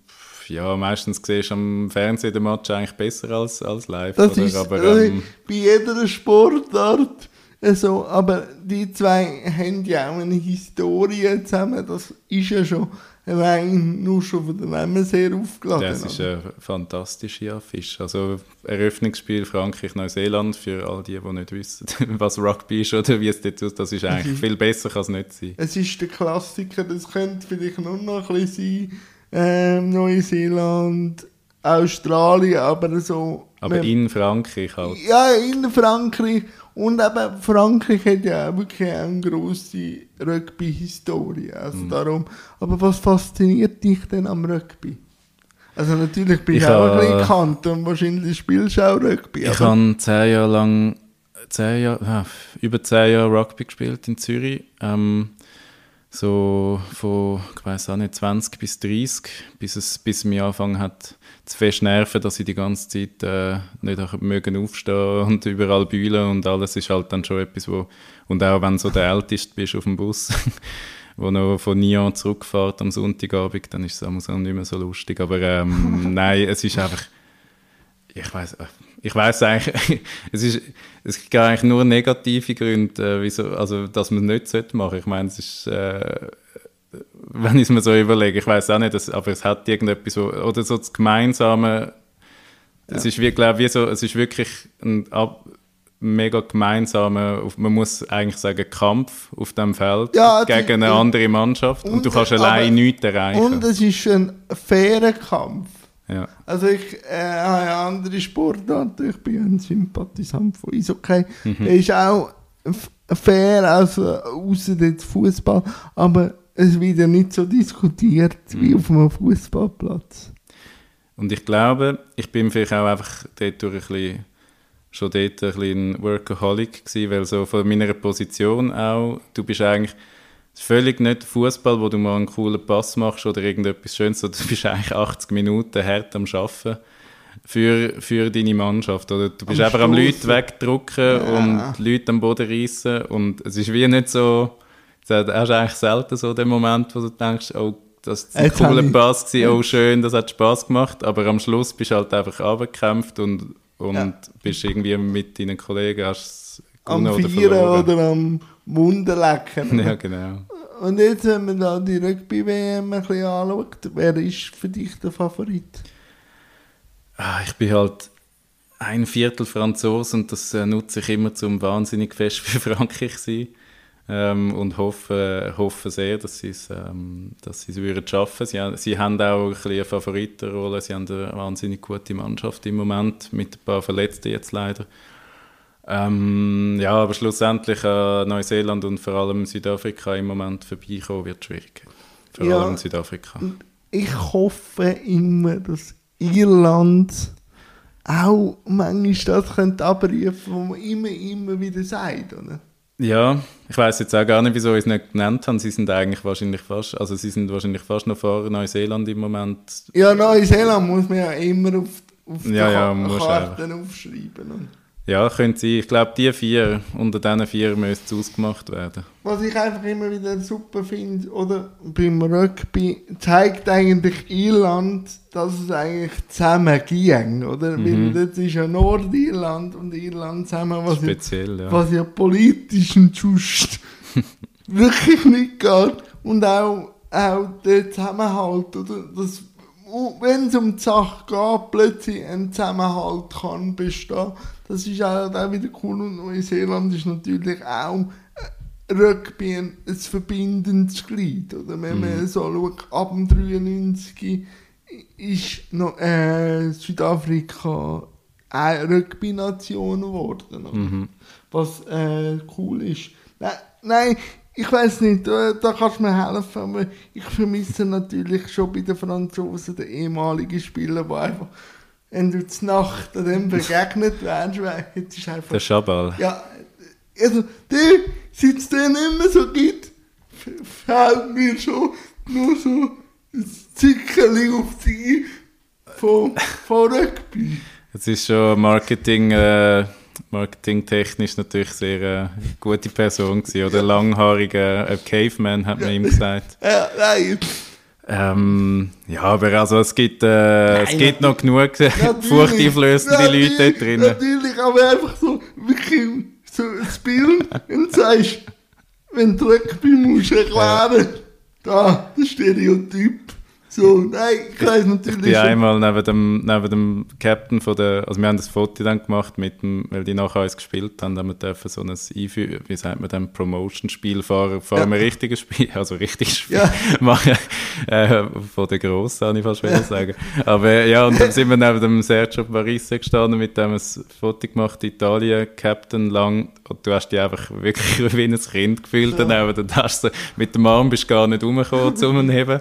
[SPEAKER 2] ja, meistens siehst du am Fernsehen den Match eigentlich besser als, als live.
[SPEAKER 1] Das oder? ist aber, ähm, bei jeder Sportart so, aber die zwei haben ja auch eine Historie zusammen, das ist ja schon rein nur schon von der Namen sehr aufgeladen.
[SPEAKER 2] Das ist eine fantastische Affiche. Also Eröffnungsspiel Frankreich-Neuseeland für all die, die nicht wissen, was Rugby ist oder wie es dort aussieht. Das ist eigentlich viel besser, kann es nicht sein.
[SPEAKER 1] Es ist der Klassiker, das könnte vielleicht nur noch ein bisschen sein. Ähm, Neuseeland, Australien, aber so...
[SPEAKER 2] Aber in Frankreich halt.
[SPEAKER 1] Ja, in Frankreich und eben Frankreich hat ja auch wirklich eine grosse Rugby-Historie. Also mm. darum, aber was fasziniert dich denn am Rugby? Also natürlich bin ich, ich auch ein bisschen bekannt und wahrscheinlich spielst du auch Rugby.
[SPEAKER 2] Ich habe zehn Jahre lang, zehn Jahre, ja, über zehn Jahre Rugby gespielt in Zürich. Ähm, so von, ich weiß auch nicht, 20 bis 30, bis es bis mir angefangen hat zu fest nerven, dass ich die ganze Zeit äh, nicht mögen aufstehen und überall bühlen und alles ist halt dann schon etwas, wo und auch wenn du so der Älteste bist auf dem Bus, wo noch von Nyon zurückfährt am Sonntagabend, dann ist es auch nicht mehr so lustig, aber ähm, nein, es ist einfach ich weiß äh, ich weiß eigentlich es ist es gibt eigentlich nur negative Gründe äh, wieso also dass man es nicht machen sollte ich meine es ist äh, wenn ich es mir so überlege. Ich weiß auch nicht, dass, aber es hat irgendetwas, so, oder so das Gemeinsame. Es ist wie, glaube wie so, es ist wirklich ein ab, mega gemeinsamer, man muss eigentlich sagen, Kampf auf dem Feld
[SPEAKER 1] Ja,
[SPEAKER 2] gegen
[SPEAKER 1] die-
[SPEAKER 2] eine andere Mannschaft und,
[SPEAKER 1] und,
[SPEAKER 2] du kannst
[SPEAKER 1] aber-
[SPEAKER 2] allein nichts erreichen.
[SPEAKER 1] Und es ist ein fairer Kampf.
[SPEAKER 2] Ja.
[SPEAKER 1] Also ich äh, habe ja andere Sportarten, ich bin ein Sympathisant von Eishockey.
[SPEAKER 2] Mhm.
[SPEAKER 1] Ist auch fair, also außer jetzt Fußball, aber es wird ja nicht so diskutiert
[SPEAKER 2] Mhm.
[SPEAKER 1] wie auf einem Fußballplatz.
[SPEAKER 2] Und ich glaube, ich bin vielleicht auch einfach dort durch ein bisschen, schon dort ein bisschen Workaholic gewesen, weil so von meiner Position auch, du bist eigentlich völlig nicht Fußball, wo du mal einen coolen Pass machst oder irgendetwas Schönes, du bist eigentlich 80 Minuten hart am Arbeiten für, für deine Mannschaft. Oder du bist
[SPEAKER 1] Am
[SPEAKER 2] einfach am. Leute wegdrücken
[SPEAKER 1] Ja.
[SPEAKER 2] und Leute am Boden reissen und es ist wie nicht so, das hast du eigentlich selten so den Moment, wo du denkst, oh, das ist ein
[SPEAKER 1] Jetzt
[SPEAKER 2] cooler Pass gewesen, oh schön, das hat Spaß gemacht, aber am Schluss bist du halt einfach runtergekämpft und, und
[SPEAKER 1] Ja.
[SPEAKER 2] bist irgendwie mit deinen Kollegen hast es
[SPEAKER 1] Am
[SPEAKER 2] oder
[SPEAKER 1] Vieren
[SPEAKER 2] verloren.
[SPEAKER 1] oder am Wunderlecken.
[SPEAKER 2] Ja, genau.
[SPEAKER 1] Und jetzt, wenn man da die Rugby-WM ein bisschen anschaut, wer ist für dich der Favorit?
[SPEAKER 2] Ah, ich bin halt ein Viertel Franzose und das äh, nutze ich immer zum wahnsinnig fest für Frankreich sein. Ähm, und hoffe, hoffe sehr, dass sie es, ähm, dass sie es würden schaffen. Sie, sie haben auch ein bisschen eine Favoritenrolle. Sie haben eine wahnsinnig gute Mannschaft im Moment mit ein paar Verletzten jetzt leider. Ähm, ja, aber schlussendlich äh, Neuseeland und vor allem Südafrika im Moment vorbeikommen wird schwierig. Vor
[SPEAKER 1] Ja.
[SPEAKER 2] allem Südafrika.
[SPEAKER 1] Ich hoffe immer, dass Irland auch manchmal das könnte abrufen, was man immer, immer wieder sagt, oder?
[SPEAKER 2] Ja, ich weiß jetzt auch gar nicht, wieso ich es nicht genannt haben. Sie sind eigentlich wahrscheinlich fast, also sie sind wahrscheinlich fast noch vor Neuseeland im Moment.
[SPEAKER 1] Ja, Neuseeland muss man ja immer auf, auf
[SPEAKER 2] Ja,
[SPEAKER 1] die
[SPEAKER 2] ja,
[SPEAKER 1] Karten aufschreiben.
[SPEAKER 2] Ja, könnte sein. Ich glaube, die vier, unter diesen vier müsste es ausgemacht werden.
[SPEAKER 1] was ich einfach immer wieder super finde, oder beim Rugby, zeigt eigentlich Irland, dass es eigentlich zusammen ging, oder?
[SPEAKER 2] Mhm.
[SPEAKER 1] Weil das ist ja Nordirland und Irland zusammen, was ja
[SPEAKER 2] Speziell, ja.
[SPEAKER 1] was ja politisch und just wirklich nicht geht. Und auch, auch der Zusammenhalt, oder? Das, wenn es um die Sache geht, plötzlich ein Zusammenhalt kann bestehen. Das ist auch, auch wieder cool. Und Neuseeland ist natürlich auch äh, Rugby ein, ein verbindendes Glied. Oder? Wenn man so schaut, ab dem 93 ist noch, äh, Südafrika eine Rugby-Nation geworden.
[SPEAKER 2] Mhm.
[SPEAKER 1] Was äh, cool ist. Nein, nein ich weiß nicht, da, da kannst du mir helfen, aber ich vermisse natürlich schon bei den Franzosen den ehemaligen Spieler, der einfach, wenn du zur Nacht dem begegnet wärst, jetzt ist einfach
[SPEAKER 2] Der Schabal.
[SPEAKER 1] ja, also der, seit es den mehr so gibt, fällt mir schon nur so ein Zickerli auf die von, von Rugby.
[SPEAKER 2] Es ist schon Marketing, äh, marketingtechnisch natürlich sehr äh, gute Person gewesen, oder langhaariger äh, Caveman, hat man ihm gesagt.
[SPEAKER 1] Ja, nein,
[SPEAKER 2] Ähm, ja, aber also es gibt, äh, es gibt noch genug furchteinflößende Leute dort drinnen.
[SPEAKER 1] Natürlich, aber einfach so wirklich so ein Bild und sagst, wenn du Rugby musst erklären, da, der Stereotyp. So, nein, ich weiß
[SPEAKER 2] Ich
[SPEAKER 1] natürlich
[SPEAKER 2] bin
[SPEAKER 1] schon.
[SPEAKER 2] einmal neben dem, neben dem Captain von der, also wir haben das Foto dann gemacht mit dem, weil die nachher uns gespielt haben, haben wir dürfen so ein Einführ, wie sagt man dann, Promotion-Spiel fahren, fahren
[SPEAKER 1] Ja.
[SPEAKER 2] wir richtiges Spiel, also richtiges Spiel
[SPEAKER 1] Ja.
[SPEAKER 2] machen, äh, von der Grossen, habe ich fast ja. sagen. Aber ja, und dann sind wir neben dem Sergio Parisse gestanden, mit dem ein Foto gemacht, Italien, Captain lang, und du hast dich einfach wirklich wie ein Kind gefühlt
[SPEAKER 1] Ja.
[SPEAKER 2] daneben, dann hast du, mit dem Arm bist du gar nicht rumgekommen zum Heben.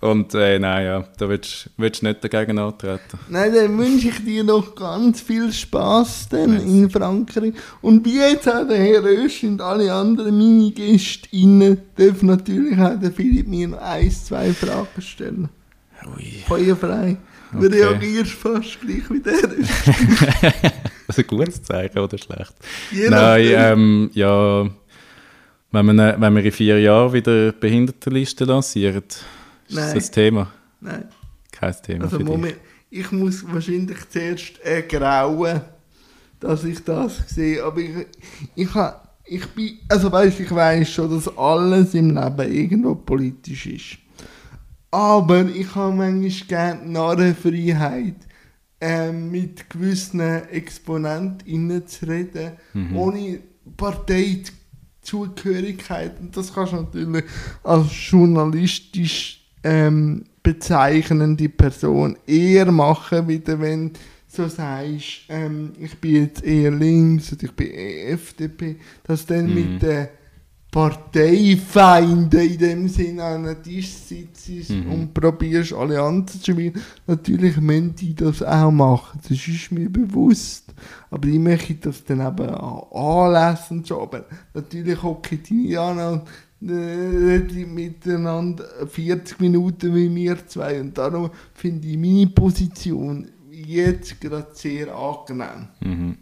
[SPEAKER 2] Und äh, nein, ja, da willst du nicht dagegen antreten.
[SPEAKER 1] Nein, dann wünsche ich dir noch ganz viel Spaß dann in Frankreich. Und wie jetzt auch der Herr Rösch und alle anderen meine GästInnen dürfen natürlich auch der Philipp mir noch ein, zwei Fragen stellen.
[SPEAKER 2] Ui.
[SPEAKER 1] Feuerfrei. Du
[SPEAKER 2] Okay.
[SPEAKER 1] reagierst fast gleich wie der Rösch.
[SPEAKER 2] Das ist ein gutes Zeichen oder schlecht?
[SPEAKER 1] Je
[SPEAKER 2] Nein, ähm, ja, wenn wir, wenn wir in vier Jahren wieder Behindertenliste lancieren, ist
[SPEAKER 1] Nein.
[SPEAKER 2] das ein Thema?
[SPEAKER 1] Nein.
[SPEAKER 2] Kein Thema
[SPEAKER 1] Also
[SPEAKER 2] für dich.
[SPEAKER 1] Moment, ich muss wahrscheinlich zuerst äh, grauen, dass ich das sehe. Aber ich, ich, ha- ich bin, also weißt, ich weiß schon, dass alles im Leben irgendwo politisch ist. Aber ich habe manchmal gerne Narrenfreiheit, ähm, mit gewissen Exponenten zu reden,
[SPEAKER 2] Mhm.
[SPEAKER 1] ohne Parteizugehörigkeit. Und das kannst du natürlich als journalistisch ähm, bezeichnende Person eher machen, wieder wenn so sagst, ähm, ich bin jetzt eher links oder ich bin eher FDP, dass du dann
[SPEAKER 2] Mhm.
[SPEAKER 1] mit den Parteifeinden in dem Sinne an einem Tisch sitzt
[SPEAKER 2] Mhm.
[SPEAKER 1] und probierst Allianzen zu spielen. Natürlich müssen die das auch machen, das ist mir bewusst. Aber ich möchte das dann eben an Anlässen und so. Aber natürlich hocken die an und reden miteinander 40 Minuten wie wir zwei. Und darum finde ich meine Position jetzt gerade sehr angenehm.
[SPEAKER 2] Mhm.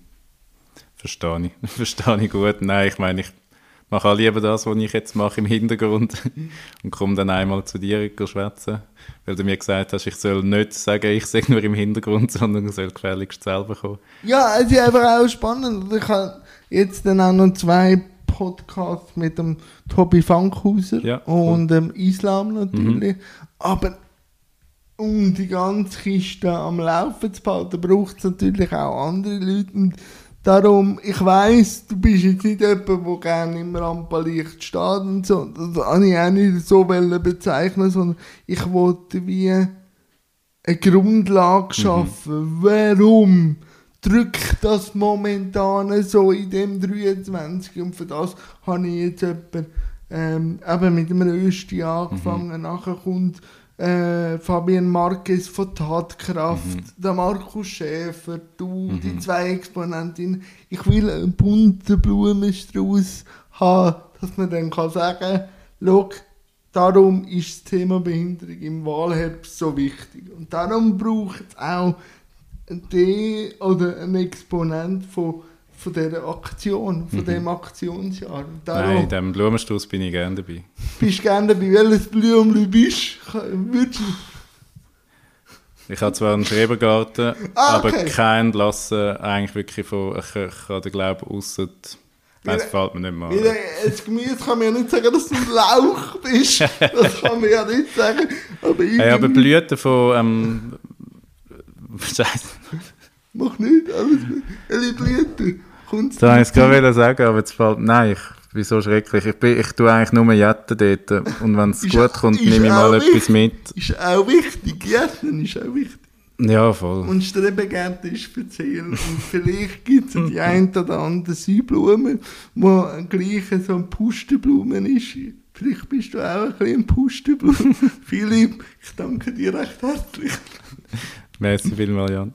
[SPEAKER 2] Verstehe ich. Verstehe ich gut. Nein, ich meine, ich mache auch lieber das, was ich jetzt mache im Hintergrund und komme dann einmal zu dir schwätzen, weil du mir gesagt hast, ich soll nicht sagen, ich sage nur im Hintergrund, sondern soll gefälligst selber kommen.
[SPEAKER 1] Ja, es ist einfach auch spannend. Ich habe jetzt dann auch noch zwei Podcasts mit dem Tobi Fankhauser
[SPEAKER 2] Ja, cool.
[SPEAKER 1] und dem Islam natürlich. Aber um die ganze Kiste am Laufen zu behalten, braucht es natürlich auch andere Leute. Und darum, ich weiß, du bist jetzt nicht jemand, der gerne im Rampenlicht steht und so. Das habe ich auch nicht so bezeichnen, sondern ich wollte wie eine Grundlage schaffen. Warum drückt das momentan so in dem 23? Und für das habe ich jetzt jemanden, ähm, eben mit dem Rösti angefangen. Nachher kommt äh, Fabian Marquez von Tatkraft, der Markus Schäfer, du, die zwei Exponentinnen. Ich will einen bunten Blumenstrauß haben, dass man dann kann sagen kann, darum ist das Thema Behinderung im Wahlherbst so wichtig. Und darum braucht es auch die oder ein Exponent von, von dieser Aktion, von diesem Aktionsjahr. Und darum
[SPEAKER 2] Nein, in diesem Blumenstrauß bin ich gerne dabei.
[SPEAKER 1] bist du gerne dabei, welches Blümchen bist. Du
[SPEAKER 2] Ich habe zwar einen Schrebergarten,
[SPEAKER 1] Ah,
[SPEAKER 2] aber
[SPEAKER 1] okay.
[SPEAKER 2] keinen lassen, eigentlich wirklich von, ich, ich habe den Glauben, ausser, nein, das fällt mir nicht mehr
[SPEAKER 1] Weil, das Gemüse kann man ja nicht sagen, dass du ein Lauch bist. Das kann man ja nicht sagen. Aber ich
[SPEAKER 2] Hey, aber Blüten von, ähm, Scheiße,
[SPEAKER 1] mach nicht, alles? Kommt's
[SPEAKER 2] das wollte ich gerade sagen, aber jetzt fällt, nein, ich bin so schrecklich. Ich, bin, ich tue eigentlich nur Jetten dort und wenn es gut kommt, nehme ich mal
[SPEAKER 1] auch
[SPEAKER 2] etwas
[SPEAKER 1] wichtig.
[SPEAKER 2] mit.
[SPEAKER 1] Ist auch wichtig. Gärtnen ist auch wichtig.
[SPEAKER 2] Ja, voll.
[SPEAKER 1] Und Strebegärten ist speziell. Und vielleicht gibt es die ein oder andere Seiblume, wo gleich so ein Pustenblumen ist. Vielleicht bist du auch ein bisschen ein Pustenblumen. Philipp, ich danke dir recht herzlich.
[SPEAKER 2] Merci vielmals, Jan.